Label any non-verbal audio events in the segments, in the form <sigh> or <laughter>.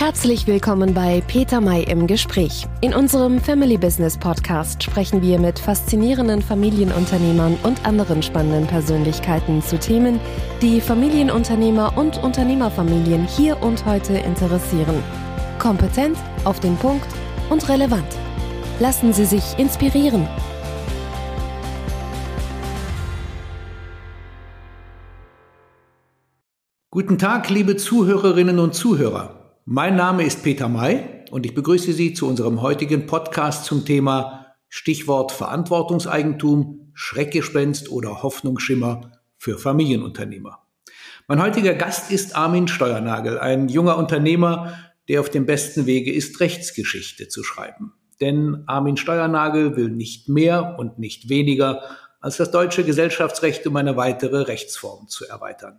Herzlich willkommen bei Peter May im Gespräch. In unserem Family Business Podcast sprechen wir mit faszinierenden Familienunternehmern und anderen spannenden Persönlichkeiten zu Themen, die Familienunternehmer und Unternehmerfamilien hier und heute interessieren. Kompetent, auf den Punkt und relevant. Lassen Sie sich inspirieren. Guten Tag, liebe Zuhörerinnen und Zuhörer. Mein Name ist Peter May und ich begrüße Sie zu unserem heutigen Podcast zum Thema Stichwort Verantwortungseigentum, Schreckgespenst oder Hoffnungsschimmer für Familienunternehmer. Mein heutiger Gast ist Armin Steuernagel, ein junger Unternehmer, der auf dem besten Wege ist, Rechtsgeschichte zu schreiben. Denn Armin Steuernagel will nicht mehr und nicht weniger als das deutsche Gesellschaftsrecht um eine weitere Rechtsform zu erweitern.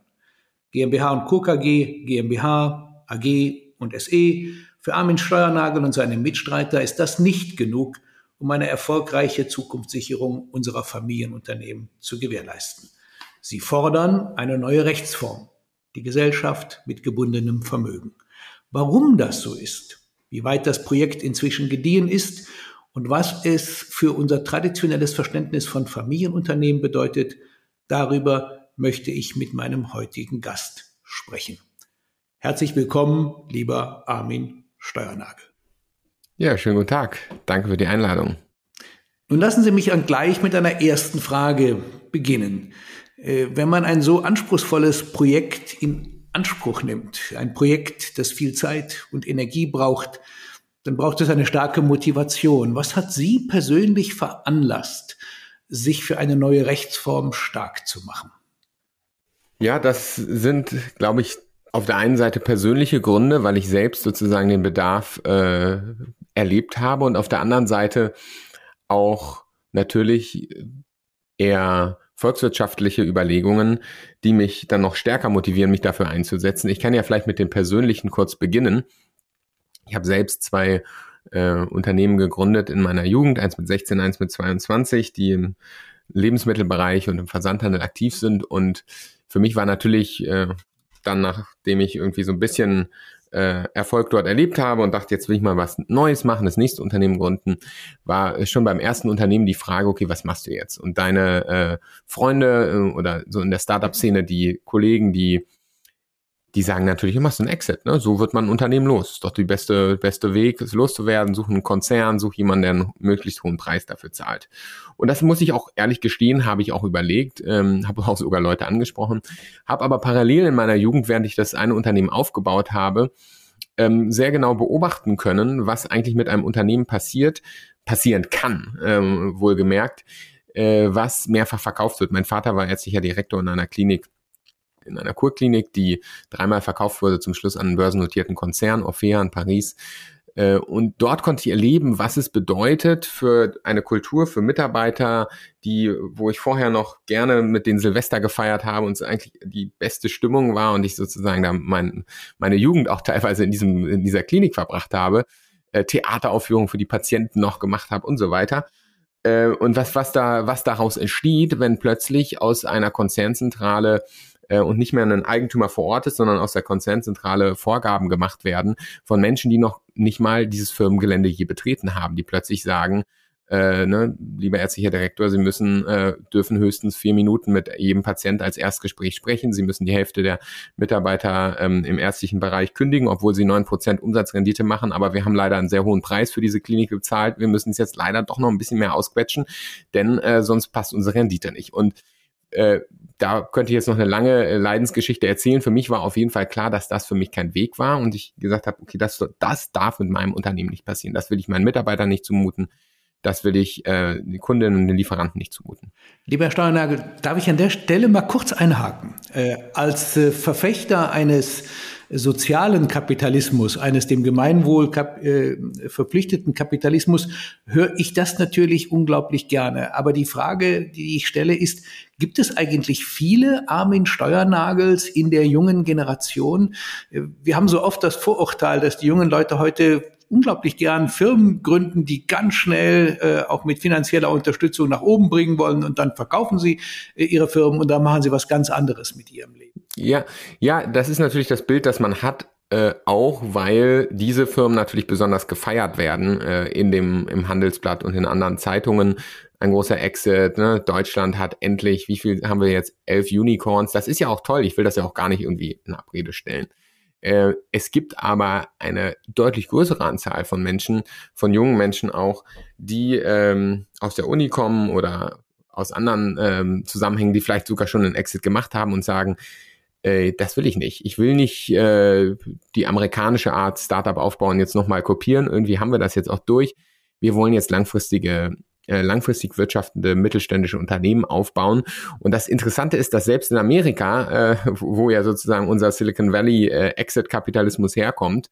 GmbH und Co. GmbH, AG und SE. Für Armin Steuernagel und seine Mitstreiter ist das nicht genug, um eine erfolgreiche Zukunftssicherung unserer Familienunternehmen zu gewährleisten. Sie fordern eine neue Rechtsform, die Gesellschaft mit gebundenem Vermögen. Warum das so ist, wie weit das Projekt inzwischen gediehen ist und was es für unser traditionelles Verständnis von Familienunternehmen bedeutet, darüber möchte ich mit meinem heutigen Gast sprechen. Herzlich willkommen, lieber Armin Steuernagel. Ja, schönen guten Tag. Danke für die Einladung. Nun lassen Sie mich gleich mit einer ersten Frage beginnen. Äh, wenn man ein so anspruchsvolles Projekt in Anspruch nimmt, ein Projekt, das viel Zeit und Energie braucht, dann braucht es eine starke Motivation. Was hat Sie persönlich veranlasst, sich für eine neue Rechtsform stark zu machen? Ja, das sind, glaube ich, auf der einen Seite persönliche Gründe, weil ich selbst sozusagen den Bedarf äh, erlebt habe und auf der anderen Seite auch natürlich eher volkswirtschaftliche Überlegungen, die mich dann noch stärker motivieren, mich dafür einzusetzen. Ich kann ja vielleicht mit dem Persönlichen kurz beginnen. Ich habe selbst zwei äh, Unternehmen gegründet in meiner Jugend, eins mit 16, eins mit 22, die im Lebensmittelbereich und im Versandhandel aktiv sind. Und für mich war natürlich äh, dann, nachdem ich irgendwie so ein bisschen äh, Erfolg dort erlebt habe und dachte, jetzt will ich mal was Neues machen, das nächste Unternehmen gründen, war schon beim ersten Unternehmen die Frage, okay, was machst du jetzt? Und deine äh, Freunde äh, oder so in der Startup-Szene, die Kollegen, die die sagen natürlich, du machst einen Exit, ne? So wird man ein Unternehmen los. Ist doch die beste, beste Weg, es loszuwerden. Such einen Konzern, such jemanden, der einen möglichst hohen Preis dafür zahlt. Und das muss ich auch ehrlich gestehen, habe ich auch überlegt, ähm, habe auch sogar Leute angesprochen, habe aber parallel in meiner Jugend, während ich das eine Unternehmen aufgebaut habe, ähm, sehr genau beobachten können, was eigentlich mit einem Unternehmen passiert, passieren kann, ähm, wohlgemerkt, äh, was mehrfach verkauft wird. Mein Vater war ärztlicher Direktor in einer Klinik in einer Kurklinik, die dreimal verkauft wurde, zum Schluss an einen börsennotierten Konzern, Orfea in Paris. Äh, und dort konnte ich erleben, was es bedeutet für eine Kultur, für Mitarbeiter, die, wo ich vorher noch gerne mit den Silvester gefeiert habe und es eigentlich die beste Stimmung war und ich sozusagen da mein, meine Jugend auch teilweise in diesem, in dieser Klinik verbracht habe, äh, Theateraufführungen für die Patienten noch gemacht habe und so weiter. Äh, und was, was da, was daraus entsteht, wenn plötzlich aus einer Konzernzentrale äh, und nicht mehr ein Eigentümer vor Ort ist, sondern aus der Konzernzentrale Vorgaben gemacht werden von Menschen, die noch nicht mal dieses Firmengelände je betreten haben, die plötzlich sagen, äh, ne, lieber ärztlicher Direktor, Sie müssen, äh, dürfen höchstens vier Minuten mit jedem Patient als Erstgespräch sprechen. Sie müssen die Hälfte der Mitarbeiter ähm, im ärztlichen Bereich kündigen, obwohl sie neun Prozent Umsatzrendite machen. Aber wir haben leider einen sehr hohen Preis für diese Klinik bezahlt. Wir müssen es jetzt leider doch noch ein bisschen mehr ausquetschen, denn äh, sonst passt unsere Rendite nicht. Und äh, da könnte ich jetzt noch eine lange äh, Leidensgeschichte erzählen. Für mich war auf jeden Fall klar, dass das für mich kein Weg war und ich gesagt habe, okay, das, das darf mit meinem Unternehmen nicht passieren. Das will ich meinen Mitarbeitern nicht zumuten. Das will ich äh, den Kundinnen und den Lieferanten nicht zumuten. Lieber Herr Steuernagel, darf ich an der Stelle mal kurz einhaken? Äh, als äh, Verfechter eines sozialen Kapitalismus, eines dem Gemeinwohl kap äh, verpflichteten Kapitalismus, höre ich das natürlich unglaublich gerne. Aber die Frage, die ich stelle, ist, gibt es eigentlich viele Armin Steuernagels in der jungen Generation? Äh, wir haben so oft das Vorurteil, dass die jungen Leute heute unglaublich gern Firmen gründen, die ganz schnell äh, auch mit finanzieller Unterstützung nach oben bringen wollen und dann verkaufen sie äh, ihre Firmen und dann machen sie was ganz anderes mit ihrem Leben. Ja, ja, das ist natürlich das Bild, das man hat. äh, auch weil diese Firmen natürlich besonders gefeiert werden äh, in dem im Handelsblatt und in anderen Zeitungen. Ein großer Exit. Ne? Deutschland hat endlich, wie viel haben wir jetzt? Elf Unicorns. Das ist ja auch toll. Ich will das ja auch gar nicht irgendwie in Abrede stellen. Äh, es gibt aber eine deutlich größere Anzahl von Menschen, von jungen Menschen auch, die ähm, aus der Uni kommen oder aus anderen ähm, Zusammenhängen, die vielleicht sogar schon einen Exit gemacht haben und sagen, äh, das will ich nicht. Ich will nicht äh, die amerikanische Art Startup aufbauen, jetzt nochmal kopieren. Irgendwie haben wir das jetzt auch durch. Wir wollen jetzt langfristige äh, langfristig wirtschaftende mittelständische Unternehmen aufbauen. Und das Interessante ist, dass selbst in Amerika, äh, wo ja sozusagen unser Silicon Valley äh, Exit-Kapitalismus herkommt,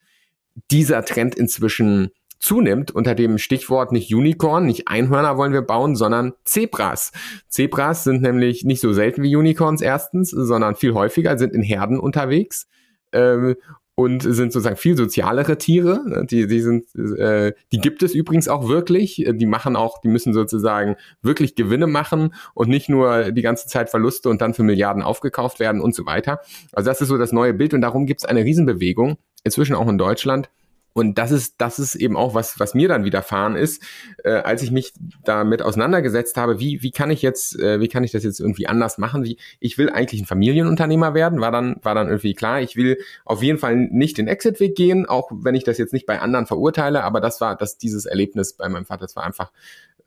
dieser Trend inzwischen zunimmt unter dem Stichwort nicht Unicorn, nicht Einhörner wollen wir bauen, sondern Zebras. Zebras sind nämlich nicht so selten wie Unicorns erstens, sondern viel häufiger, sind in Herden unterwegs. Ähm, und sind sozusagen viel sozialere Tiere. Die, die sind, äh, die gibt es übrigens auch wirklich. Die machen auch, die müssen sozusagen wirklich Gewinne machen und nicht nur die ganze Zeit Verluste und dann für Milliarden aufgekauft werden und so weiter. Also das ist so das neue Bild und darum gibt es eine Riesenbewegung, inzwischen auch in Deutschland, und das ist, das ist eben auch was, was mir dann widerfahren ist, äh, als ich mich damit auseinandergesetzt habe, wie, wie kann ich jetzt, äh, wie kann ich das jetzt irgendwie anders machen? Wie, ich will eigentlich ein Familienunternehmer werden, war dann, war dann irgendwie klar. Ich will auf jeden Fall nicht den Exit-Weg gehen, auch wenn ich das jetzt nicht bei anderen verurteile, aber das war, dass dieses Erlebnis bei meinem Vater, das war einfach,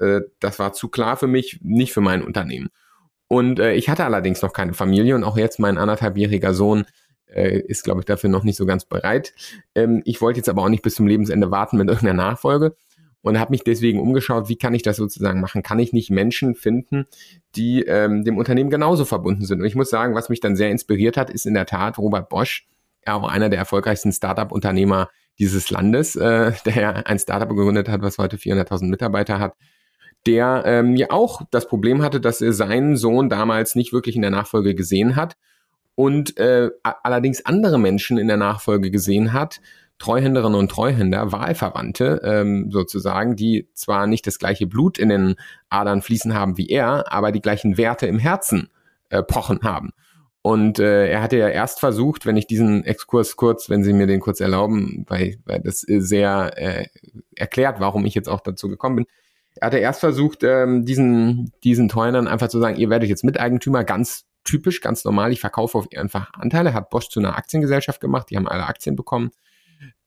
äh, das war zu klar für mich, nicht für mein Unternehmen. Und äh, ich hatte allerdings noch keine Familie und auch jetzt mein anderthalbjähriger Sohn äh, ist, glaube ich, dafür noch nicht so ganz bereit. Ähm, ich wollte jetzt aber auch nicht bis zum Lebensende warten mit <laughs> irgendeiner Nachfolge und habe mich deswegen umgeschaut, wie kann ich das sozusagen machen? Kann ich nicht Menschen finden, die ähm, dem Unternehmen genauso verbunden sind? Und ich muss sagen, was mich dann sehr inspiriert hat, ist in der Tat Robert Bosch, auch einer der erfolgreichsten Startup-Unternehmer dieses Landes, äh, <laughs> der ein Startup gegründet hat, was heute 400.000 Mitarbeiter hat der ähm, ja auch das Problem hatte, dass er seinen Sohn damals nicht wirklich in der Nachfolge gesehen hat und äh, allerdings andere Menschen in der Nachfolge gesehen hat, Treuhänderinnen und Treuhänder, Wahlverwandte ähm, sozusagen, die zwar nicht das gleiche Blut in den Adern fließen haben wie er, aber die gleichen Werte im Herzen äh, pochen haben. Und äh, er hatte ja erst versucht, wenn ich diesen Exkurs kurz, wenn Sie mir den kurz erlauben, weil, weil das sehr äh, erklärt, warum ich jetzt auch dazu gekommen bin. Er hatte erst versucht, ähm, diesen, diesen Treuhändern einfach zu sagen, ihr werdet jetzt Miteigentümer, ganz typisch, ganz normal. Ich verkaufe auf einfach Anteile, hat Bosch zu einer Aktiengesellschaft gemacht, die haben alle Aktien bekommen.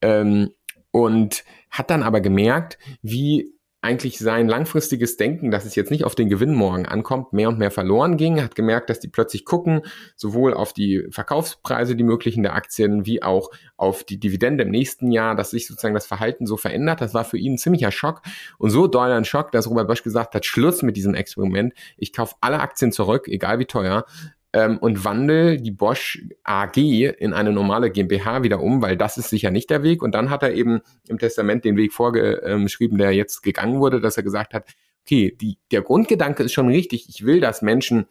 Ähm, und hat dann aber gemerkt, wie eigentlich sein langfristiges Denken, dass es jetzt nicht auf den Gewinn morgen ankommt, mehr und mehr verloren ging, hat gemerkt, dass die plötzlich gucken, sowohl auf die Verkaufspreise, die möglichen der Aktien, wie auch auf die Dividende im nächsten Jahr, dass sich sozusagen das Verhalten so verändert. Das war für ihn ein ziemlicher Schock und so doll ein Schock, dass Robert Bosch gesagt hat, Schluss mit diesem Experiment. Ich kaufe alle Aktien zurück, egal wie teuer, ähm, und wandel die Bosch AG in eine normale GmbH wieder um, weil das ist sicher nicht der Weg. Und dann hat er eben im Testament den Weg vorgeschrieben, der jetzt gegangen wurde, dass er gesagt hat, okay, die, der Grundgedanke ist schon richtig. Ich will, dass Menschen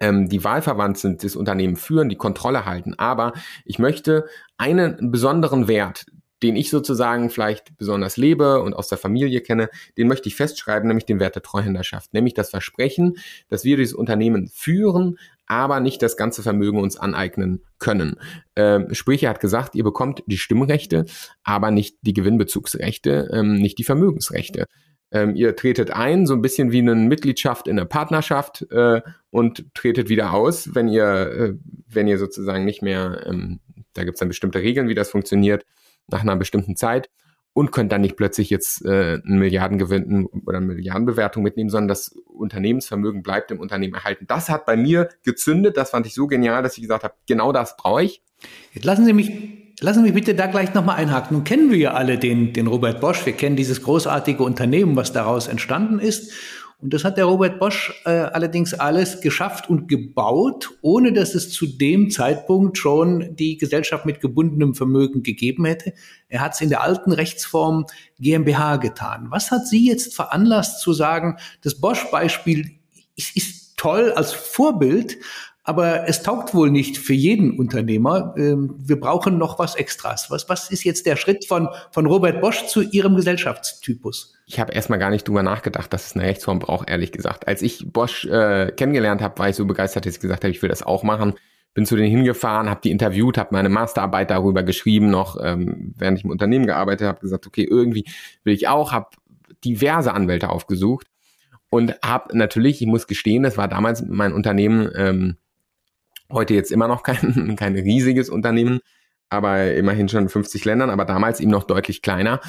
ähm, die wahlverwandt sind, das Unternehmen führen, die Kontrolle halten. Aber ich möchte einen besonderen Wert, den ich sozusagen vielleicht besonders lebe und aus der Familie kenne, den möchte ich festschreiben, nämlich den Wert der Treuhänderschaft, nämlich das Versprechen, dass wir dieses Unternehmen führen, aber nicht das ganze Vermögen uns aneignen können. Ähm, sprich, er hat gesagt, ihr bekommt die Stimmrechte, aber nicht die Gewinnbezugsrechte, ähm, nicht die Vermögensrechte. Ähm, ihr tretet ein, so ein bisschen wie eine Mitgliedschaft in eine Partnerschaft äh, und tretet wieder aus, wenn ihr, äh, wenn ihr sozusagen nicht mehr, ähm, da gibt es dann bestimmte Regeln, wie das funktioniert, nach einer bestimmten Zeit und könnt dann nicht plötzlich jetzt äh, einen Milliardengewinn oder eine Milliardenbewertung mitnehmen, sondern das Unternehmensvermögen bleibt im Unternehmen erhalten. Das hat bei mir gezündet, das fand ich so genial, dass ich gesagt habe, genau das brauche ich. Jetzt lassen Sie mich Lassen Sie mich bitte da gleich nochmal einhaken. Nun kennen wir ja alle den, den Robert Bosch. Wir kennen dieses großartige Unternehmen, was daraus entstanden ist. Und das hat der Robert Bosch äh, allerdings alles geschafft und gebaut, ohne dass es zu dem Zeitpunkt schon die Gesellschaft mit gebundenem Vermögen gegeben hätte. Er hat es in der alten Rechtsform GmbH getan. Was hat Sie jetzt veranlasst zu sagen, das Bosch-Beispiel ist, ist toll als Vorbild, aber es taugt wohl nicht für jeden Unternehmer. Ähm, wir brauchen noch was Extras. Was, was ist jetzt der Schritt von, von Robert Bosch zu Ihrem Gesellschaftstypus? Ich habe erstmal gar nicht drüber nachgedacht, dass es eine Rechtsform braucht, ehrlich gesagt. Als ich Bosch äh, kennengelernt habe, war ich so begeistert, dass ich gesagt habe, ich will das auch machen. bin zu denen hingefahren, habe die interviewt, habe meine Masterarbeit darüber geschrieben, noch ähm, während ich im Unternehmen gearbeitet habe, gesagt, okay, irgendwie will ich auch, habe diverse Anwälte aufgesucht und habe natürlich, ich muss gestehen, das war damals mein Unternehmen, ähm, heute jetzt immer noch kein, <laughs> kein riesiges Unternehmen, aber immerhin schon 50 Ländern, aber damals eben noch deutlich kleiner.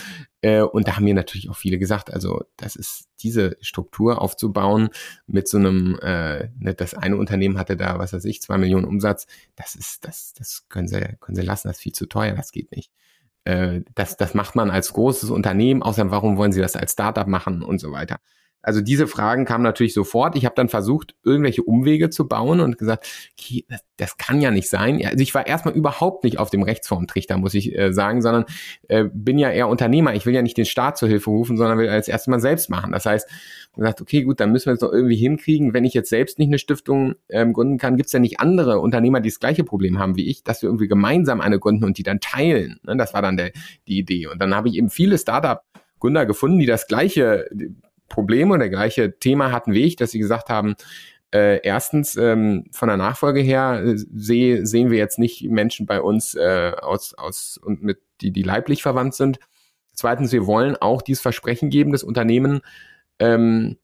Äh, und da haben mir natürlich auch viele gesagt, also das ist diese Struktur aufzubauen mit so einem, äh, ne, das eine Unternehmen hatte da, was weiß ich, zwei Millionen Umsatz, das ist, das, das können sie, können sie lassen, das ist viel zu teuer, das geht nicht. Äh, das, das macht man als großes Unternehmen, außerdem warum wollen sie das als Startup machen und so weiter. Also diese Fragen kamen natürlich sofort. Ich habe dann versucht, irgendwelche Umwege zu bauen und gesagt, okay, das, das kann ja nicht sein. Also ich war erstmal überhaupt nicht auf dem Rechtsformtrichter, muss ich äh, sagen, sondern äh, bin ja eher Unternehmer. Ich will ja nicht den Staat zur Hilfe rufen, sondern will als erstes mal selbst machen. Das heißt, gesagt, okay, gut, dann müssen wir es doch irgendwie hinkriegen. Wenn ich jetzt selbst nicht eine Stiftung ähm, gründen kann, gibt es ja nicht andere Unternehmer, die das gleiche Problem haben wie ich, dass wir irgendwie gemeinsam eine gründen und die dann teilen. Ne? Das war dann der, die Idee. Und dann habe ich eben viele Startup Gründer gefunden, die das gleiche Problem oder gleiche Thema hatten wie ich, dass sie gesagt haben, äh, erstens, ähm, von der Nachfolge her äh, seh, sehen wir jetzt nicht Menschen bei uns äh, aus, aus und mit die, die leiblich verwandt sind. Zweitens, wir wollen auch dieses Versprechen geben, das Unternehmen ähm,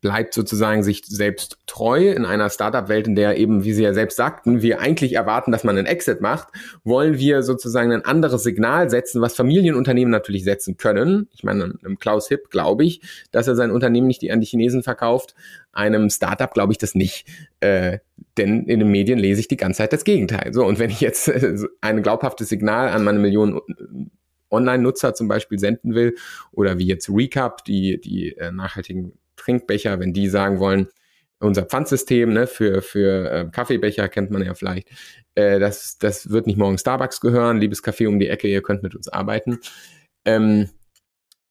bleibt sozusagen sich selbst treu in einer Startup-Welt, in der eben, wie Sie ja selbst sagten, wir eigentlich erwarten, dass man einen Exit macht, wollen wir sozusagen ein anderes Signal setzen, was Familienunternehmen natürlich setzen können. Ich meine, einem Klaus Hipp glaube ich, dass er sein Unternehmen nicht an die Chinesen verkauft. Einem Startup glaube ich das nicht. Äh, denn in den Medien lese ich die ganze Zeit das Gegenteil. So, und wenn ich jetzt äh, ein glaubhaftes Signal an meine Millionen Online-Nutzer zum Beispiel senden will oder wie jetzt Recap, die, die äh, nachhaltigen Trinkbecher, wenn die sagen wollen, unser Pfandsystem ne, für, für äh, Kaffeebecher kennt man ja vielleicht, äh, das, das wird nicht morgen Starbucks gehören, liebes Kaffee um die Ecke, ihr könnt mit uns arbeiten. Ähm,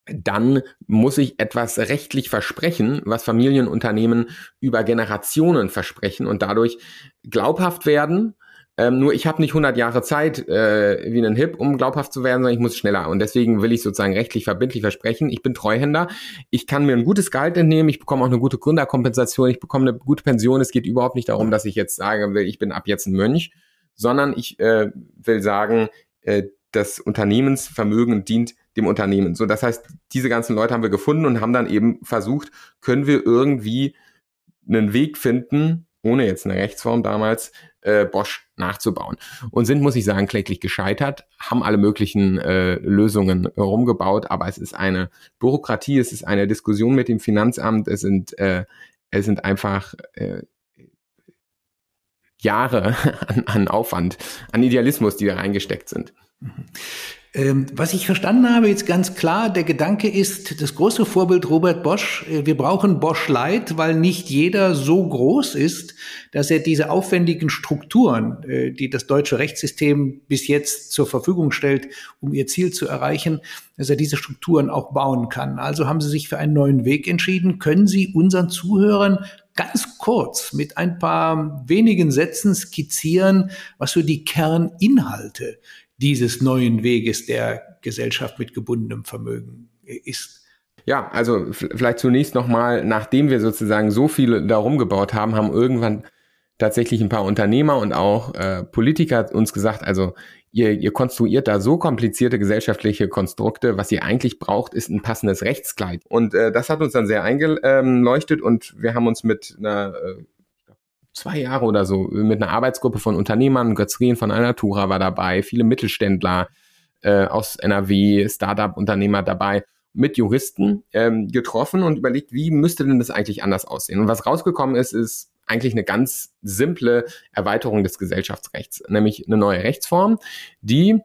dann muss ich etwas rechtlich versprechen, was Familienunternehmen über Generationen versprechen und dadurch glaubhaft werden ähm, nur ich habe nicht 100 Jahre Zeit äh, wie ein Hip, um glaubhaft zu werden, sondern ich muss schneller. Und deswegen will ich sozusagen rechtlich verbindlich versprechen, ich bin Treuhänder, ich kann mir ein gutes Gehalt entnehmen, ich bekomme auch eine gute Gründerkompensation, ich bekomme eine gute Pension. Es geht überhaupt nicht darum, dass ich jetzt sage will, ich bin ab jetzt ein Mönch, sondern ich äh, will sagen, äh, das Unternehmensvermögen dient dem Unternehmen. So, das heißt, diese ganzen Leute haben wir gefunden und haben dann eben versucht, können wir irgendwie einen Weg finden, ohne jetzt eine Rechtsform damals, äh, Bosch nachzubauen. Und sind, muss ich sagen, kläglich gescheitert, haben alle möglichen äh, Lösungen rumgebaut, aber es ist eine Bürokratie, es ist eine Diskussion mit dem Finanzamt, es sind, äh, es sind einfach äh, Jahre <laughs> an, an Aufwand, an Idealismus, die da reingesteckt sind. Mhm. Ähm, was ich verstanden habe, jetzt ganz klar, der Gedanke ist, das große Vorbild Robert Bosch, äh, wir brauchen Bosch Light, weil nicht jeder so groß ist, dass er diese aufwendigen Strukturen, äh, die das deutsche Rechtssystem bis jetzt zur Verfügung stellt, um ihr Ziel zu erreichen, dass er diese Strukturen auch bauen kann. Also haben Sie sich für einen neuen Weg entschieden. Können Sie unseren Zuhörern ganz kurz mit ein paar wenigen Sätzen skizzieren, was so die Kerninhalte dieses neuen Weges der Gesellschaft mit gebundenem Vermögen ist. Ja, also vielleicht zunächst nochmal, nachdem wir sozusagen so viele darum gebaut haben, haben irgendwann tatsächlich ein paar Unternehmer und auch äh, Politiker uns gesagt, also ihr, ihr konstruiert da so komplizierte gesellschaftliche Konstrukte, was ihr eigentlich braucht, ist ein passendes Rechtskleid. Und äh, das hat uns dann sehr eingeleuchtet und wir haben uns mit einer äh, zwei Jahre oder so mit einer Arbeitsgruppe von Unternehmern, Götz Rien von Alnatura war dabei, viele Mittelständler äh, aus NRW, Startup-Unternehmer dabei, mit Juristen ähm, getroffen und überlegt, wie müsste denn das eigentlich anders aussehen? Und was rausgekommen ist, ist eigentlich eine ganz simple Erweiterung des Gesellschaftsrechts, nämlich eine neue Rechtsform, die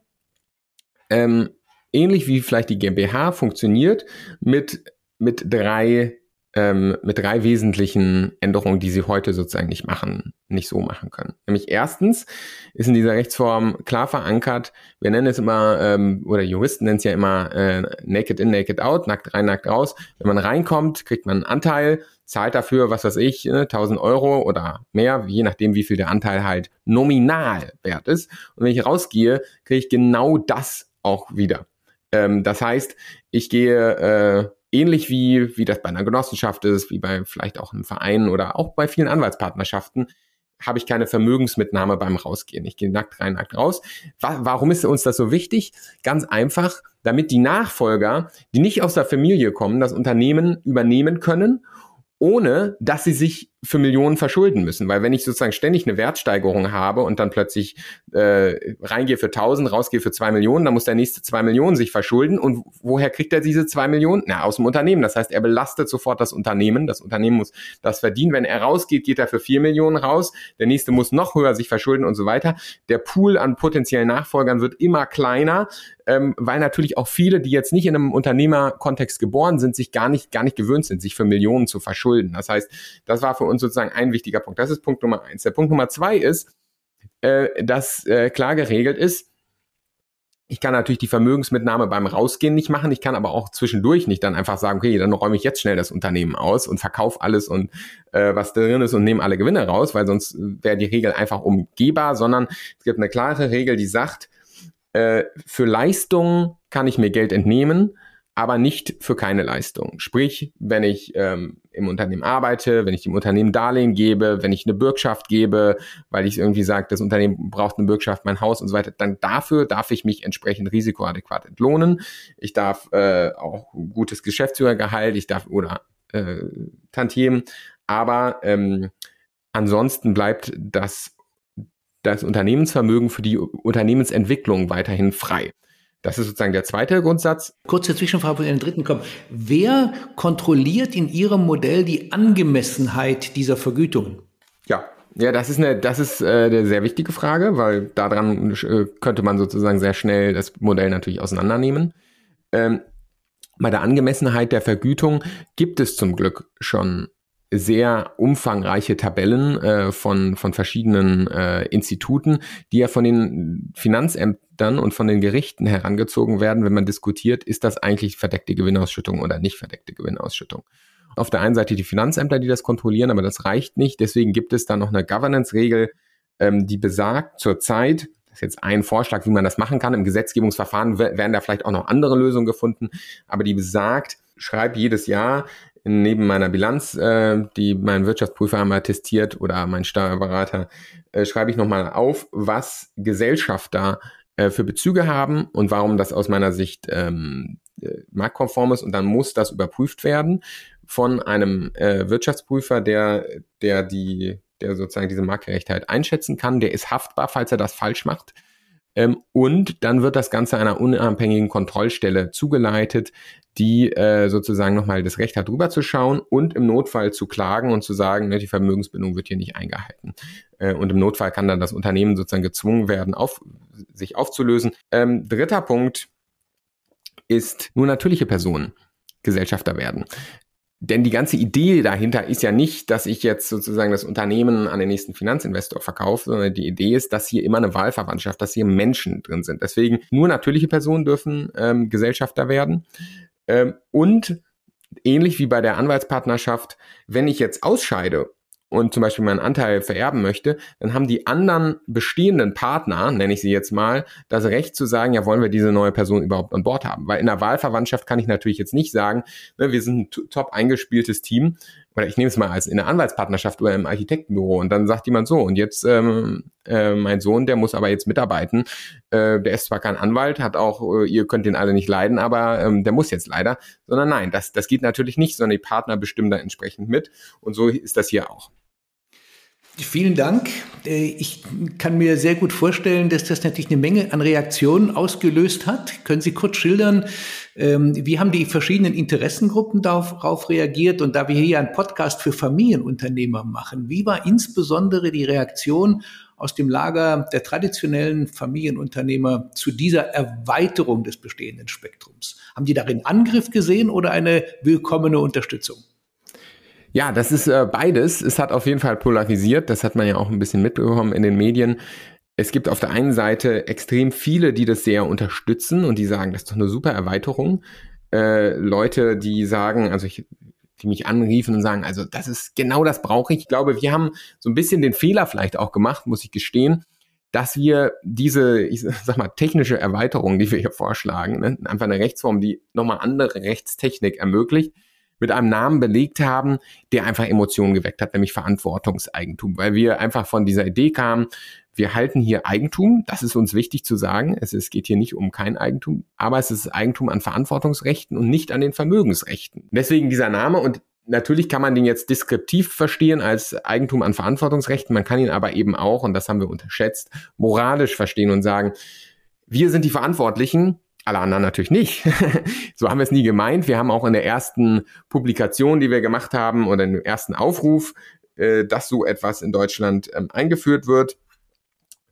ähm, ähnlich wie vielleicht die GmbH funktioniert mit, mit drei ähm, mit drei wesentlichen Änderungen, die sie heute sozusagen nicht machen, nicht so machen können. Nämlich erstens ist in dieser Rechtsform klar verankert, wir nennen es immer, ähm, oder Juristen nennen es ja immer äh, naked in, naked out, nackt rein, nackt raus. Wenn man reinkommt, kriegt man einen Anteil, zahlt dafür, was weiß ich, ne, 1000 Euro oder mehr, je nachdem, wie viel der Anteil halt nominal wert ist. Und wenn ich rausgehe, kriege ich genau das auch wieder. Ähm, das heißt, ich gehe äh, ähnlich wie, wie das bei einer Genossenschaft ist, wie bei vielleicht auch einem Verein oder auch bei vielen Anwaltspartnerschaften, habe ich keine Vermögensmitnahme beim Rausgehen. Ich gehe nackt rein, nackt raus. Warum ist uns das so wichtig? Ganz einfach, damit die Nachfolger, die nicht aus der Familie kommen, das Unternehmen übernehmen können ohne dass sie sich für Millionen verschulden müssen. Weil wenn ich sozusagen ständig eine Wertsteigerung habe und dann plötzlich äh, reingehe für 1000, rausgehe für zwei Millionen, dann muss der nächste zwei Millionen sich verschulden. Und woher kriegt er diese zwei Millionen? Na, aus dem Unternehmen. Das heißt, er belastet sofort das Unternehmen. Das Unternehmen muss das verdienen. Wenn er rausgeht, geht er für vier Millionen raus. Der nächste muss noch höher sich verschulden und so weiter. Der Pool an potenziellen Nachfolgern wird immer kleiner ähm, weil natürlich auch viele, die jetzt nicht in einem Unternehmerkontext geboren sind, sich gar nicht, gar nicht gewöhnt sind, sich für Millionen zu verschulden. Das heißt, das war für uns sozusagen ein wichtiger Punkt. Das ist Punkt Nummer eins. Der Punkt Nummer zwei ist, äh, dass äh, klar geregelt ist, ich kann natürlich die Vermögensmitnahme beim Rausgehen nicht machen. Ich kann aber auch zwischendurch nicht dann einfach sagen, okay, dann räume ich jetzt schnell das Unternehmen aus und verkaufe alles und äh, was drin ist und nehme alle Gewinne raus, weil sonst wäre die Regel einfach umgehbar, sondern es gibt eine klare Regel, die sagt, äh, für Leistungen kann ich mir Geld entnehmen, aber nicht für keine Leistung. Sprich, wenn ich ähm, im Unternehmen arbeite, wenn ich dem Unternehmen Darlehen gebe, wenn ich eine Bürgschaft gebe, weil ich irgendwie sage, das Unternehmen braucht eine Bürgschaft, mein Haus und so weiter, dann dafür darf ich mich entsprechend risikoadäquat entlohnen. Ich darf äh, auch gutes Geschäftsführergehalt, ich darf oder äh, Tantiemen, aber ähm, ansonsten bleibt das das Unternehmensvermögen für die Unternehmensentwicklung weiterhin frei. Das ist sozusagen der zweite Grundsatz. Kurze Zwischenfrage, bevor wir in den dritten kommen. Wer kontrolliert in Ihrem Modell die Angemessenheit dieser Vergütungen? Ja, ja, das ist eine, das ist äh, eine sehr wichtige Frage, weil daran äh, könnte man sozusagen sehr schnell das Modell natürlich auseinandernehmen. Ähm, bei der Angemessenheit der Vergütung gibt es zum Glück schon sehr umfangreiche Tabellen äh, von, von verschiedenen äh, Instituten, die ja von den Finanzämtern und von den Gerichten herangezogen werden, wenn man diskutiert, ist das eigentlich verdeckte Gewinnausschüttung oder nicht verdeckte Gewinnausschüttung. Auf der einen Seite die Finanzämter, die das kontrollieren, aber das reicht nicht. Deswegen gibt es da noch eine Governance-Regel, ähm, die besagt zurzeit, das ist jetzt ein Vorschlag, wie man das machen kann. Im Gesetzgebungsverfahren werden da vielleicht auch noch andere Lösungen gefunden, aber die besagt, schreib jedes Jahr neben meiner Bilanz, äh, die mein Wirtschaftsprüfer einmal testiert oder mein Steuerberater, äh, schreibe ich nochmal auf, was Gesellschafter äh, für Bezüge haben und warum das aus meiner Sicht ähm, äh, marktkonform ist. Und dann muss das überprüft werden von einem äh, Wirtschaftsprüfer, der, der die, der sozusagen diese Marktgerechtheit einschätzen kann. Der ist haftbar, falls er das falsch macht. Ähm, und dann wird das Ganze einer unabhängigen Kontrollstelle zugeleitet, die äh, sozusagen nochmal das Recht hat, drüber zu schauen und im Notfall zu klagen und zu sagen, ne, die Vermögensbindung wird hier nicht eingehalten. Äh, und im Notfall kann dann das Unternehmen sozusagen gezwungen werden, auf, sich aufzulösen. Ähm, dritter Punkt ist nur natürliche Personen Gesellschafter werden. Denn die ganze Idee dahinter ist ja nicht, dass ich jetzt sozusagen das Unternehmen an den nächsten Finanzinvestor verkaufe, sondern die Idee ist, dass hier immer eine Wahlverwandtschaft, dass hier Menschen drin sind. Deswegen nur natürliche Personen dürfen ähm, Gesellschafter werden. Ähm, und ähnlich wie bei der Anwaltspartnerschaft, wenn ich jetzt ausscheide und zum Beispiel meinen Anteil vererben möchte, dann haben die anderen bestehenden Partner, nenne ich sie jetzt mal, das Recht zu sagen, ja, wollen wir diese neue Person überhaupt an Bord haben? Weil in der Wahlverwandtschaft kann ich natürlich jetzt nicht sagen, ne, wir sind ein top eingespieltes Team, oder ich nehme es mal als in der Anwaltspartnerschaft oder im Architektenbüro und dann sagt jemand so, und jetzt ähm, äh, mein Sohn, der muss aber jetzt mitarbeiten, äh, der ist zwar kein Anwalt, hat auch, äh, ihr könnt den alle nicht leiden, aber ähm, der muss jetzt leider, sondern nein, das, das geht natürlich nicht, sondern die Partner bestimmen da entsprechend mit. Und so ist das hier auch. Vielen Dank. Äh, ich kann mir sehr gut vorstellen, dass das natürlich eine Menge an Reaktionen ausgelöst hat. Können Sie kurz schildern, ähm, wie haben die verschiedenen Interessengruppen darauf reagiert? Und da wir hier einen Podcast für Familienunternehmer machen, wie war insbesondere die Reaktion aus dem Lager der traditionellen Familienunternehmer zu dieser Erweiterung des bestehenden Spektrums? Haben die darin Angriff gesehen oder eine willkommene Unterstützung? Ja, das ist äh, beides. Es hat auf jeden Fall polarisiert. Das hat man ja auch ein bisschen mitbekommen in den Medien. Es gibt auf der einen Seite extrem viele, die das sehr unterstützen und die sagen, das ist doch eine super Erweiterung. Äh, Leute, die sagen, also ich, die mich anriefen und sagen, also das ist genau das brauche ich. Ich glaube, wir haben so ein bisschen den Fehler vielleicht auch gemacht, muss ich gestehen, dass wir diese, ich <laughs> sag mal, technische Erweiterung, die wir hier vorschlagen, ne, einfach eine Rechtsform, die nochmal andere Rechtstechnik ermöglicht, mit einem Namen belegt haben, der einfach Emotionen geweckt hat, nämlich Verantwortungseigentum, weil wir einfach von dieser Idee kamen, wir halten hier Eigentum, das ist uns wichtig zu sagen. Es, es geht hier nicht um kein Eigentum, aber es ist Eigentum an Verantwortungsrechten und nicht an den Vermögensrechten. Deswegen dieser Name und natürlich kann man den jetzt deskriptiv verstehen als Eigentum an Verantwortungsrechten, man kann ihn aber eben auch, und das haben wir unterschätzt, moralisch verstehen und sagen, wir sind die Verantwortlichen, alle anderen natürlich nicht. <laughs> so haben wir es nie gemeint. Wir haben auch in der ersten Publikation, die wir gemacht haben, oder im ersten Aufruf, äh, dass so etwas in Deutschland ähm, eingeführt wird,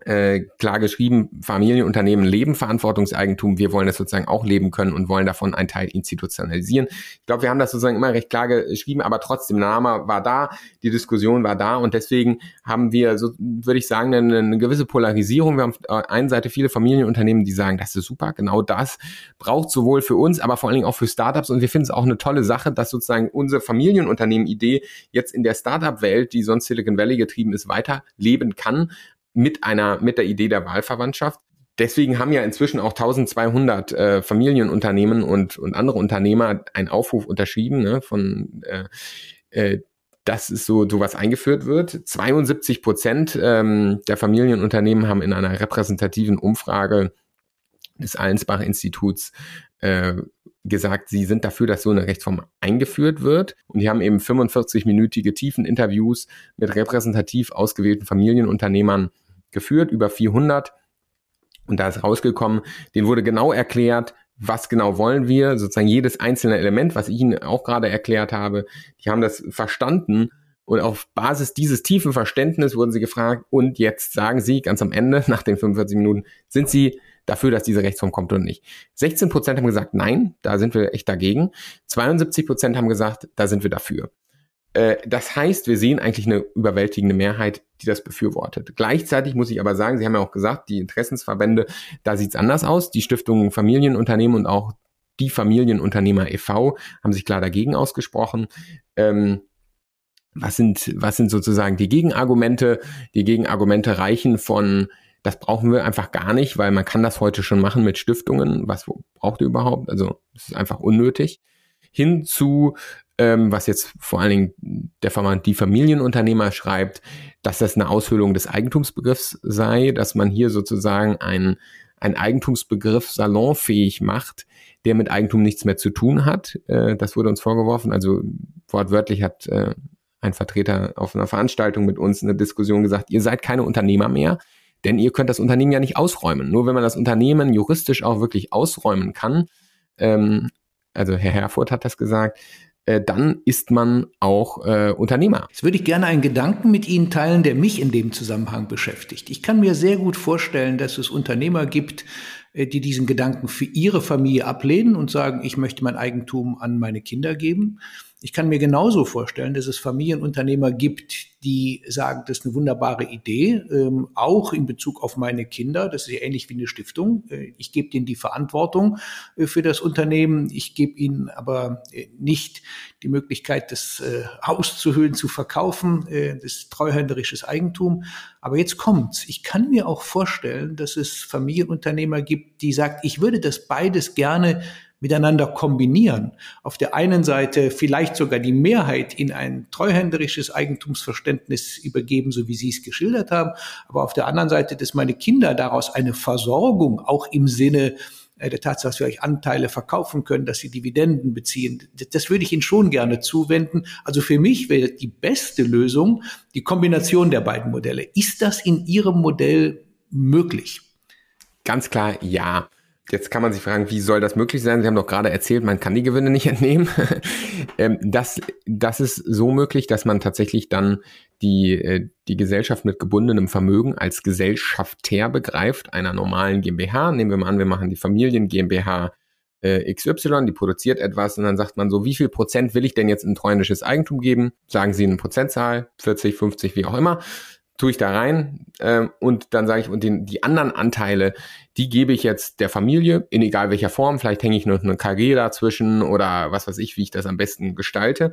äh, klar geschrieben, Familienunternehmen leben Verantwortungseigentum. Wir wollen das sozusagen auch leben können und wollen davon einen Teil institutionalisieren. Ich glaube, wir haben das sozusagen immer recht klar geschrieben, aber trotzdem, Name war da, die Diskussion war da und deswegen haben wir, so würde ich sagen, eine, eine gewisse Polarisierung. Wir haben auf der einen Seite viele Familienunternehmen, die sagen, das ist super, genau das braucht sowohl für uns, aber vor allen Dingen auch für Startups und wir finden es auch eine tolle Sache, dass sozusagen unsere Familienunternehmen-Idee jetzt in der Startup-Welt, die sonst Silicon Valley getrieben ist, weiter leben kann mit einer, mit der Idee der Wahlverwandtschaft. Deswegen haben ja inzwischen auch 1200 äh, Familienunternehmen und, und andere Unternehmer einen Aufruf unterschrieben, ne, von, äh, äh, dass es so sowas eingeführt wird. 72 Prozent ähm, der Familienunternehmen haben in einer repräsentativen Umfrage des Allensbach-Instituts äh, gesagt, sie sind dafür, dass so eine Rechtsform eingeführt wird. Und die haben eben 45-minütige tiefen Interviews mit repräsentativ ausgewählten Familienunternehmern geführt, über 400. Und da ist rausgekommen, denen wurde genau erklärt, was genau wollen wir, sozusagen jedes einzelne Element, was ich Ihnen auch gerade erklärt habe. Die haben das verstanden und auf Basis dieses tiefen Verständnisses wurden sie gefragt und jetzt sagen sie ganz am Ende, nach den 45 Minuten, sind sie dafür, dass diese Rechtsform kommt oder nicht. 16 Prozent haben gesagt, nein, da sind wir echt dagegen. 72 Prozent haben gesagt, da sind wir dafür. Äh, das heißt, wir sehen eigentlich eine überwältigende Mehrheit, die das befürwortet. Gleichzeitig muss ich aber sagen, Sie haben ja auch gesagt, die Interessensverbände, da sieht es anders aus. Die Stiftung Familienunternehmen und auch die Familienunternehmer e.V. haben sich klar dagegen ausgesprochen. Ähm, was sind, was sind sozusagen die Gegenargumente? Die Gegenargumente reichen von, das brauchen wir einfach gar nicht, weil man kann das heute schon machen mit Stiftungen. Was braucht ihr überhaupt? Also, es ist einfach unnötig. Hin zu, ähm, was jetzt vor allen Dingen der die Familienunternehmer schreibt, dass das eine Aushöhlung des Eigentumsbegriffs sei, dass man hier sozusagen einen, einen Eigentumsbegriff salonfähig macht, der mit Eigentum nichts mehr zu tun hat. Äh, das wurde uns vorgeworfen. Also wortwörtlich hat äh, ein Vertreter auf einer Veranstaltung mit uns eine Diskussion gesagt, ihr seid keine Unternehmer mehr, denn ihr könnt das Unternehmen ja nicht ausräumen. Nur wenn man das Unternehmen juristisch auch wirklich ausräumen kann, ähm, also Herr Herfurth hat das gesagt, äh, dann ist man auch äh, Unternehmer. Jetzt würde ich gerne einen Gedanken mit Ihnen teilen, der mich in dem Zusammenhang beschäftigt. Ich kann mir sehr gut vorstellen, dass es Unternehmer gibt, äh, die diesen Gedanken für ihre Familie ablehnen und sagen, ich möchte mein Eigentum an meine Kinder geben. Ich kann mir genauso vorstellen, dass es Familienunternehmer gibt, die sagen, das ist eine wunderbare Idee, ähm, auch in Bezug auf meine Kinder. Das ist ja ähnlich wie eine Stiftung. Äh, ich gebe ihnen die Verantwortung äh, für das Unternehmen. Ich gebe ihnen aber äh, nicht die Möglichkeit, das äh, auszuhöhlen, zu verkaufen, äh, das treuhänderisches Eigentum. Aber jetzt kommt's. Ich kann mir auch vorstellen, dass es Familienunternehmer gibt, die sagt, ich würde das beides gerne miteinander kombinieren. Auf der einen Seite vielleicht sogar die Mehrheit in ein treuhänderisches Eigentumsverständnis übergeben, so wie Sie es geschildert haben, aber auf der anderen Seite, dass meine Kinder daraus eine Versorgung auch im Sinne äh, der Tatsache, dass wir euch Anteile verkaufen können, dass sie Dividenden beziehen. Das würde ich Ihnen schon gerne zuwenden. Also für mich wäre die beste Lösung die Kombination der beiden Modelle. Ist das in Ihrem Modell möglich? Ganz klar ja. Jetzt kann man sich fragen, wie soll das möglich sein? Sie haben doch gerade erzählt, man kann die Gewinne nicht <laughs> entnehmen. Ähm, das, das ist so möglich, dass man tatsächlich dann die, äh, die Gesellschaft mit gebundenem Vermögen als Gesellschafter begreift, einer normalen GmbH. Nehmen wir mal an, wir machen die Familien GmbH äh, XY, die produziert etwas und dann sagt man so, wie viel Prozent will ich denn jetzt in treuhändisches Eigentum geben? Sagen Sie eine Prozentzahl, 40, 50, wie auch immer tue ich da rein äh, und dann sage ich, und den, die anderen Anteile, die gebe ich jetzt der Familie, in egal welcher Form, vielleicht hänge ich noch eine KG dazwischen oder was weiß ich, wie ich das am besten gestalte.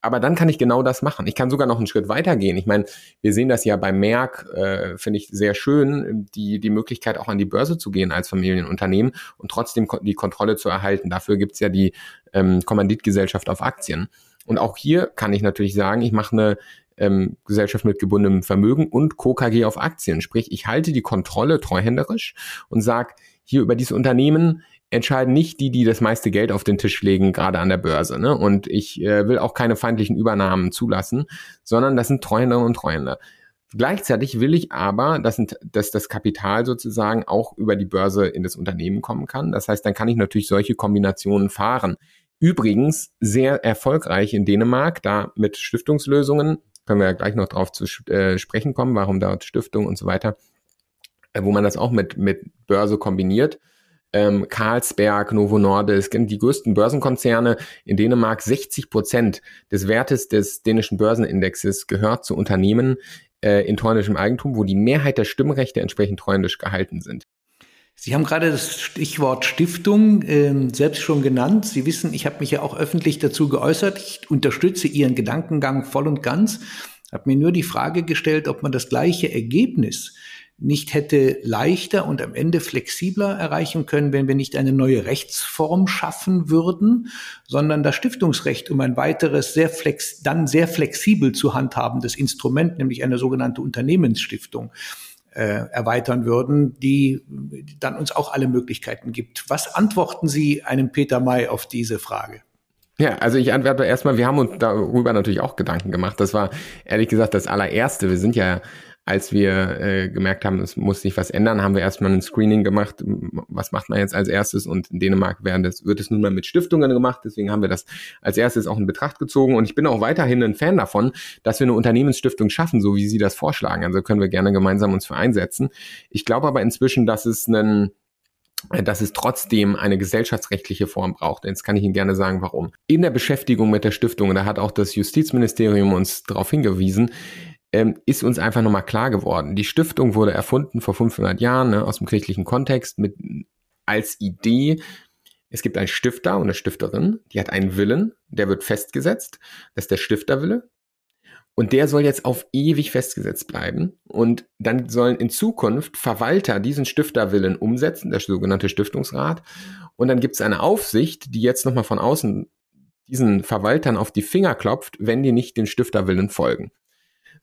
Aber dann kann ich genau das machen. Ich kann sogar noch einen Schritt weiter gehen. Ich meine, wir sehen das ja bei Merck, äh, finde ich sehr schön, die, die Möglichkeit auch an die Börse zu gehen als Familienunternehmen und trotzdem die Kontrolle zu erhalten. Dafür gibt's ja die ähm, Kommanditgesellschaft auf Aktien. Und auch hier kann ich natürlich sagen, ich mache eine ähm, Gesellschaft mit gebundenem Vermögen und KKG auf Aktien. Sprich, ich halte die Kontrolle treuhänderisch und sage, hier über dieses Unternehmen entscheiden nicht die, die das meiste Geld auf den Tisch legen, gerade an der Börse. Ne? Und ich äh, will auch keine feindlichen Übernahmen zulassen, sondern das sind Treuhänderinnen und Treuhänder. Gleichzeitig will ich aber, dass, dass das Kapital sozusagen auch über die Börse in das Unternehmen kommen kann. Das heißt, dann kann ich natürlich solche Kombinationen fahren. Übrigens sehr erfolgreich in Dänemark, da mit Stiftungslösungen, können wir ja gleich noch drauf zu äh, sprechen kommen, warum dort Stiftung und so weiter, äh, wo man das auch mit, mit Börse kombiniert ähm, Carlsberg, Novo Nordisk, die größten Börsenkonzerne in Dänemark, 60 Prozent des Wertes des dänischen Börsenindexes gehört zu Unternehmen äh, in treuhändischem Eigentum, wo die Mehrheit der Stimmrechte entsprechend treuhändisch gehalten sind. Sie haben gerade das Stichwort Stiftung äh, selbst schon genannt. Sie wissen, ich habe mich ja auch öffentlich dazu geäußert. Ich unterstütze Ihren Gedankengang voll und ganz. Habe mir nur die Frage gestellt, ob man das gleiche Ergebnis nicht hätte leichter und am Ende flexibler erreichen können, wenn wir nicht eine neue Rechtsform schaffen würden, sondern das Stiftungsrecht um ein weiteres, sehr flex, dann sehr flexibel zu handhabendes Instrument, nämlich eine sogenannte Unternehmensstiftung, äh, erweitern würden, die dann uns auch alle Möglichkeiten gibt. Was antworten Sie einem Peter May auf diese Frage? Ja, also ich antworte erstmal, wir haben uns darüber natürlich auch Gedanken gemacht. Das war ehrlich gesagt das allererste. Wir sind ja als wir äh, gemerkt haben, es muss sich was ändern, haben wir erstmal ein Screening gemacht, was macht man jetzt als erstes und in Dänemark werden das, wird es nun mal mit Stiftungen gemacht, deswegen haben wir das als erstes auch in Betracht gezogen und ich bin auch weiterhin ein Fan davon, dass wir eine Unternehmensstiftung schaffen, so wie Sie das vorschlagen, also können wir gerne gemeinsam uns für einsetzen. Ich glaube aber inzwischen, dass es einen dass es trotzdem eine gesellschaftsrechtliche Form braucht. Jetzt kann ich Ihnen gerne sagen, warum. In der Beschäftigung mit der Stiftung, da hat auch das Justizministerium uns darauf hingewiesen, ähm, ist uns einfach nochmal klar geworden. Die Stiftung wurde erfunden vor 500 Jahren ne, aus dem kirchlichen Kontext mit als Idee, es gibt einen Stifter und eine Stifterin, die hat einen Willen, der wird festgesetzt, das ist der Stifterwille. Und der soll jetzt auf ewig festgesetzt bleiben. Und dann sollen in Zukunft Verwalter diesen Stifterwillen umsetzen, der sogenannte Stiftungsrat. Und dann gibt es eine Aufsicht, die jetzt nochmal von außen diesen Verwaltern auf die Finger klopft, wenn die nicht den Stifterwillen folgen.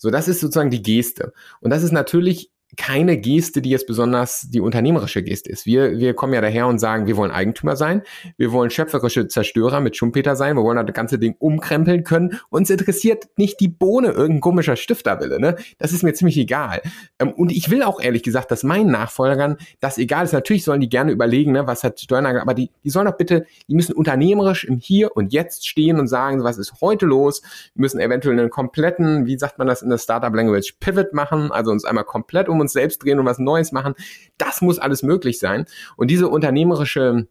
So, das ist sozusagen die Geste. Und das ist natürlich keine Geste, die jetzt besonders die unternehmerische Geste ist. Wir, wir kommen ja daher und sagen, wir wollen Eigentümer sein, wir wollen schöpferische Zerstörer mit Schumpeter sein, wir wollen das ganze Ding umkrempeln können. Uns interessiert nicht die Bohne irgendein komischer Stifterwille, ne? Das ist mir ziemlich egal. Ähm, und ich will auch ehrlich gesagt, dass meinen Nachfolgern das egal ist. Natürlich sollen die gerne überlegen, ne, was hat Steuernagel, aber die, die sollen doch bitte, die müssen unternehmerisch im Hier und Jetzt stehen und sagen, was ist heute los? Wir müssen eventuell einen kompletten, wie sagt man das in der Startup Language, Pivot machen, also uns einmal komplett um uns selbst drehen und was Neues machen. Das muss alles möglich sein. Und diese unternehmerische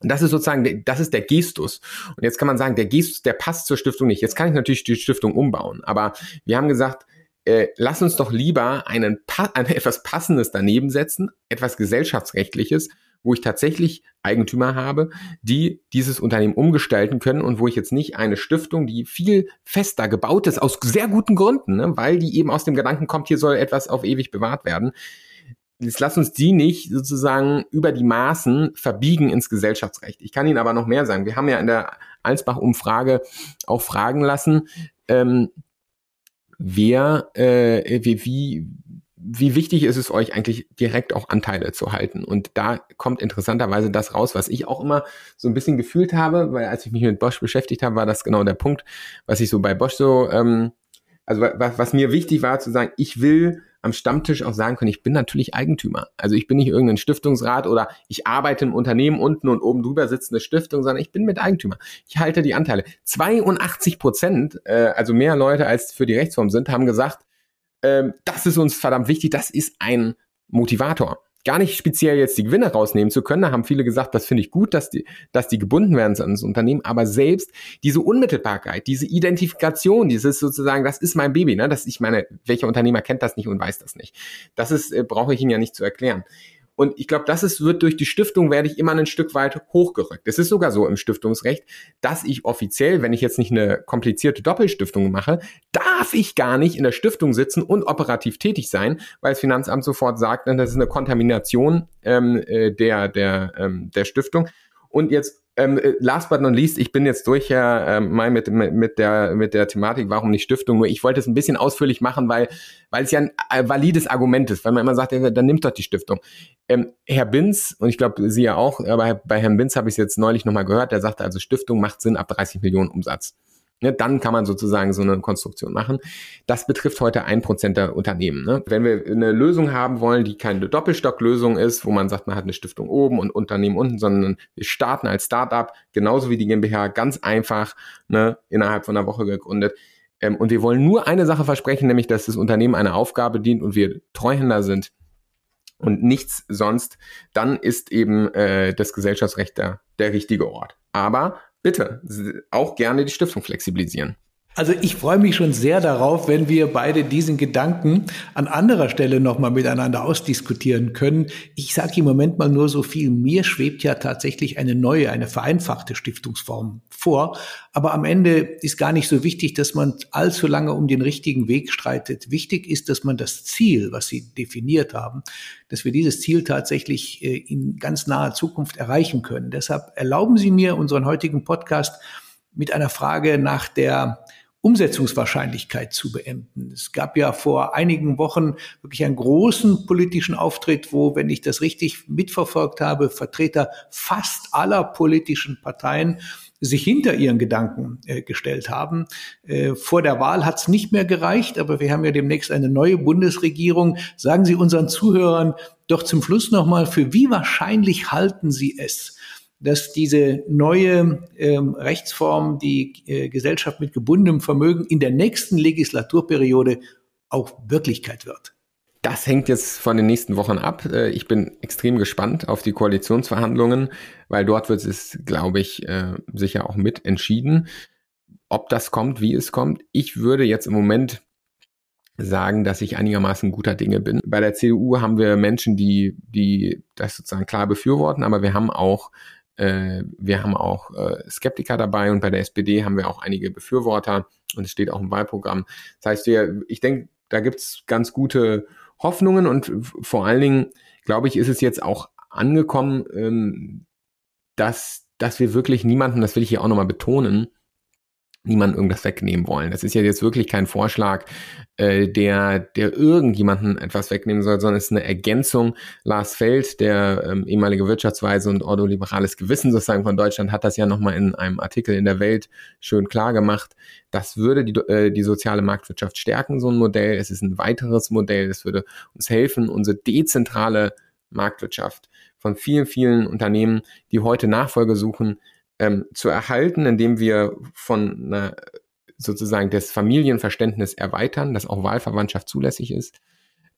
das ist sozusagen, das ist der Gestus. Und jetzt kann man sagen, der Gestus, der passt zur Stiftung nicht. Jetzt kann ich natürlich die Stiftung umbauen. Aber wir haben gesagt, äh, lass uns doch lieber einen, ein etwas Passendes daneben setzen, etwas Gesellschaftsrechtliches, wo ich tatsächlich Eigentümer habe, die dieses Unternehmen umgestalten können und wo ich jetzt nicht eine Stiftung, die viel fester gebaut ist, aus sehr guten Gründen, ne, weil die eben aus dem Gedanken kommt, hier soll etwas auf ewig bewahrt werden. Jetzt lass uns die nicht sozusagen über die Maßen verbiegen ins Gesellschaftsrecht. Ich kann Ihnen aber noch mehr sagen. Wir haben ja in der Alsbach-Umfrage auch fragen lassen, ähm, wer, äh, wie, wie, wie wichtig ist es euch eigentlich direkt auch Anteile zu halten? Und da kommt interessanterweise das raus, was ich auch immer so ein bisschen gefühlt habe, weil als ich mich mit Bosch beschäftigt habe, war das genau der Punkt, was ich so bei Bosch so, ähm, also was, was mir wichtig war zu sagen, ich will am Stammtisch auch sagen können, ich bin natürlich Eigentümer. Also ich bin nicht irgendein Stiftungsrat oder ich arbeite im Unternehmen unten und oben drüber sitzt eine Stiftung, sondern ich bin mit Eigentümer. Ich halte die Anteile. 82 Prozent, äh, also mehr Leute als für die Rechtsform sind, haben gesagt, ähm, das ist uns verdammt wichtig, das ist ein Motivator. Gar nicht speziell jetzt die Gewinne rausnehmen zu können. Da haben viele gesagt, das finde ich gut, dass die, dass die gebunden werden an das Unternehmen. Aber selbst diese Unmittelbarkeit, diese Identifikation, dieses sozusagen, das ist mein Baby, ne? Das, ich meine, welcher Unternehmer kennt das nicht und weiß das nicht? Das ist, äh, brauche ich Ihnen ja nicht zu erklären. Und ich glaube, das ist, wird durch die Stiftung werde ich immer ein Stück weit hochgerückt. Es ist sogar so im Stiftungsrecht, dass ich offiziell, wenn ich jetzt nicht eine komplizierte Doppelstiftung mache, darf ich gar nicht in der Stiftung sitzen und operativ tätig sein, weil das Finanzamt sofort sagt, das ist eine Kontamination ähm, äh, der, der, ähm, der Stiftung. Und jetzt ähm, äh, last but not least, ich bin jetzt durch ja ähm, mal mit, mit, mit, der, mit der Thematik, warum nicht Stiftung, nur ich wollte es ein bisschen ausführlich machen, weil, weil es ja ein äh, valides Argument ist, weil man immer sagt, ja, dann nimmt doch die Stiftung. Ähm, Herr Binz, und ich glaube, Sie ja auch, aber bei Herrn Binz habe ich es jetzt neulich nochmal gehört, der sagte also, Stiftung macht Sinn ab 30 Millionen Umsatz. Ne, dann kann man sozusagen so eine Konstruktion machen. Das betrifft heute ein Prozent der Unternehmen. Ne? Wenn wir eine Lösung haben wollen, die keine Doppelstocklösung ist, wo man sagt, man hat eine Stiftung oben und Unternehmen unten, sondern wir starten als Startup, genauso wie die GmbH, ganz einfach, ne, innerhalb von einer Woche gegründet. Ähm, und wir wollen nur eine Sache versprechen, nämlich, dass das Unternehmen einer Aufgabe dient und wir Treuhänder sind und nichts sonst, dann ist eben äh, das Gesellschaftsrecht der, der richtige Ort. Aber bitte auch gerne die Stiftung flexibilisieren. Also ich freue mich schon sehr darauf, wenn wir beide diesen Gedanken an anderer Stelle nochmal miteinander ausdiskutieren können. Ich sage im Moment mal nur so viel. Mir schwebt ja tatsächlich eine neue, eine vereinfachte Stiftungsform vor. Aber am Ende ist gar nicht so wichtig, dass man allzu lange um den richtigen Weg streitet. Wichtig ist, dass man das Ziel, was Sie definiert haben, dass wir dieses Ziel tatsächlich äh, in ganz naher Zukunft erreichen können. Deshalb erlauben Sie mir unseren heutigen Podcast mit einer Frage nach der Umsetzungswahrscheinlichkeit zu beenden. Es gab ja vor einigen Wochen wirklich einen großen politischen Auftritt, wo, wenn ich das richtig mitverfolgt habe, Vertreter fast aller politischen Parteien sich hinter ihren Gedanken äh, gestellt haben. Äh, vor der Wahl hat es nicht mehr gereicht, aber wir haben ja demnächst eine neue Bundesregierung. Sagen Sie unseren Zuhörern doch zum Schluss nochmal, für wie wahrscheinlich halten Sie es, dass diese neue ähm, Rechtsform, die äh, Gesellschaft mit gebundenem Vermögen in der nächsten Legislaturperiode auch Wirklichkeit wird? Das hängt jetzt von den nächsten Wochen ab. Äh, ich bin extrem gespannt auf die Koalitionsverhandlungen, weil dort wird es, glaube ich, äh, sicher auch mit entschieden, ob das kommt, wie es kommt. Ich würde jetzt im Moment sagen, dass ich einigermaßen guter Dinge bin. Bei der CDU haben wir Menschen, die, die das sozusagen klar befürworten, aber wir haben auch äh, wir haben auch äh, Skeptiker dabei und bei der SPD haben wir auch einige Befürworter und es steht auch im Wahlprogramm. Das heißt, wir, ich denke, da gibt's ganz gute Hoffnungen und vor allen Dingen, glaube ich, ist es jetzt auch angekommen, ähm, dass, dass wir wirklich niemanden, das will ich hier auch nochmal betonen, niemand irgendwas wegnehmen wollen. Das ist ja jetzt wirklich kein Vorschlag, äh, der, der irgendjemanden etwas wegnehmen soll, sondern es ist eine Ergänzung. Lars Feld, der ähm, ehemalige Wirtschaftsweise und ordoliberales Gewissen sozusagen von Deutschland, hat das ja nochmal in einem Artikel in der Welt schön klar gemacht. Das würde die, äh, die soziale Marktwirtschaft stärken, so ein Modell. Es ist ein weiteres Modell. Es würde uns helfen, unsere dezentrale Marktwirtschaft von vielen, vielen Unternehmen, die heute Nachfolge suchen, ähm, zu erhalten, indem wir von einer, sozusagen das Familienverständnis erweitern, dass auch Wahlverwandtschaft zulässig ist.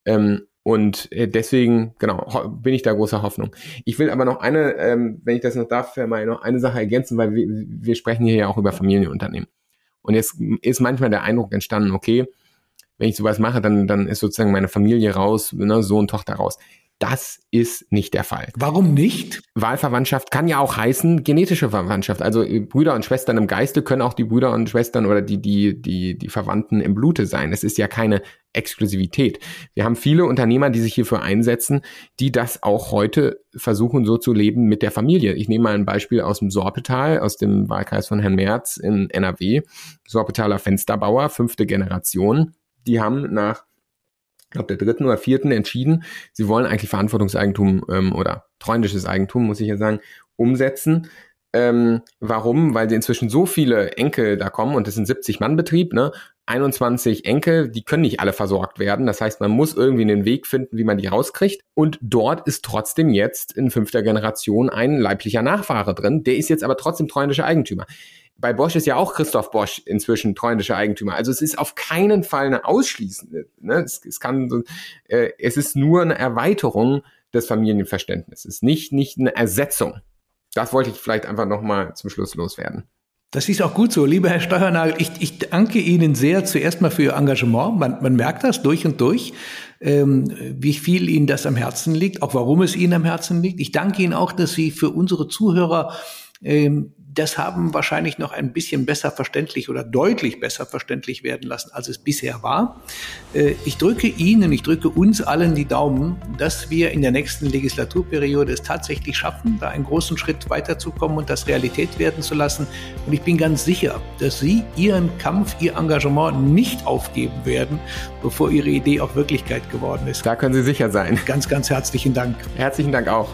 Ähm, und äh, deswegen, genau, bin ich da großer Hoffnung. Ich will aber noch eine, ähm, wenn ich das noch darf, mal noch eine Sache ergänzen, weil wir, wir sprechen hier ja auch über Familienunternehmen. Und jetzt ist manchmal der Eindruck entstanden, okay, wenn ich sowas mache, dann, dann ist sozusagen meine Familie raus, ne, Sohn, Tochter raus. Das ist nicht der Fall. Warum nicht? Wahlverwandtschaft kann ja auch heißen genetische Verwandtschaft. Also äh, Brüder und Schwestern im Geiste können auch die Brüder und Schwestern oder die, die, die, die Verwandten im Blute sein. Es ist ja keine Exklusivität. Wir haben viele Unternehmer, die sich hierfür einsetzen, die das auch heute versuchen, so zu leben mit der Familie. Ich nehme mal ein Beispiel aus dem Sorpetal, aus dem Wahlkreis von Herrn Merz in NRW. Sorpetaler Fensterbauer, fünfte Generation. Die haben nach ich glaube, der dritten oder vierten entschieden, sie wollen eigentlich Verantwortungseigentum ähm, oder treuendisches Eigentum, muss ich ja sagen, umsetzen. Ähm, warum? Weil sie inzwischen so viele Enkel da kommen und das ist ein 70-Mann-Betrieb, ne? 21 Enkel, die können nicht alle versorgt werden. Das heißt, man muss irgendwie einen Weg finden, wie man die rauskriegt. Und dort ist trotzdem jetzt in fünfter Generation ein leiblicher Nachfahre drin. Der ist jetzt aber trotzdem treuendischer Eigentümer bei Bosch ist ja auch Christoph Bosch inzwischen treuendischer Eigentümer. Also es ist auf keinen Fall eine ausschließende. Ne? Es, es, kann, äh, es ist nur eine Erweiterung des Familienverständnisses, nicht, nicht eine Ersetzung. Das wollte ich vielleicht einfach nochmal zum Schluss loswerden. Das ist auch gut so. Lieber Herr Steuernagel, ich, ich danke Ihnen sehr zuerst mal für Ihr Engagement. Man, man merkt das durch und durch, ähm, wie viel Ihnen das am Herzen liegt, auch warum es Ihnen am Herzen liegt. Ich danke Ihnen auch, dass Sie für unsere Zuhörer ähm, das haben wahrscheinlich noch ein bisschen besser verständlich oder deutlich besser verständlich werden lassen, als es bisher war. Äh, ich drücke Ihnen, ich drücke uns allen die Daumen, dass wir in der nächsten Legislaturperiode es tatsächlich schaffen, da einen großen Schritt weiterzukommen und das Realität werden zu lassen. Und ich bin ganz sicher, dass Sie Ihren Kampf, Ihr Engagement nicht aufgeben werden, bevor Ihre Idee auch Wirklichkeit geworden ist. Da können Sie sicher sein. Ganz, ganz herzlichen Dank. Herzlichen Dank auch.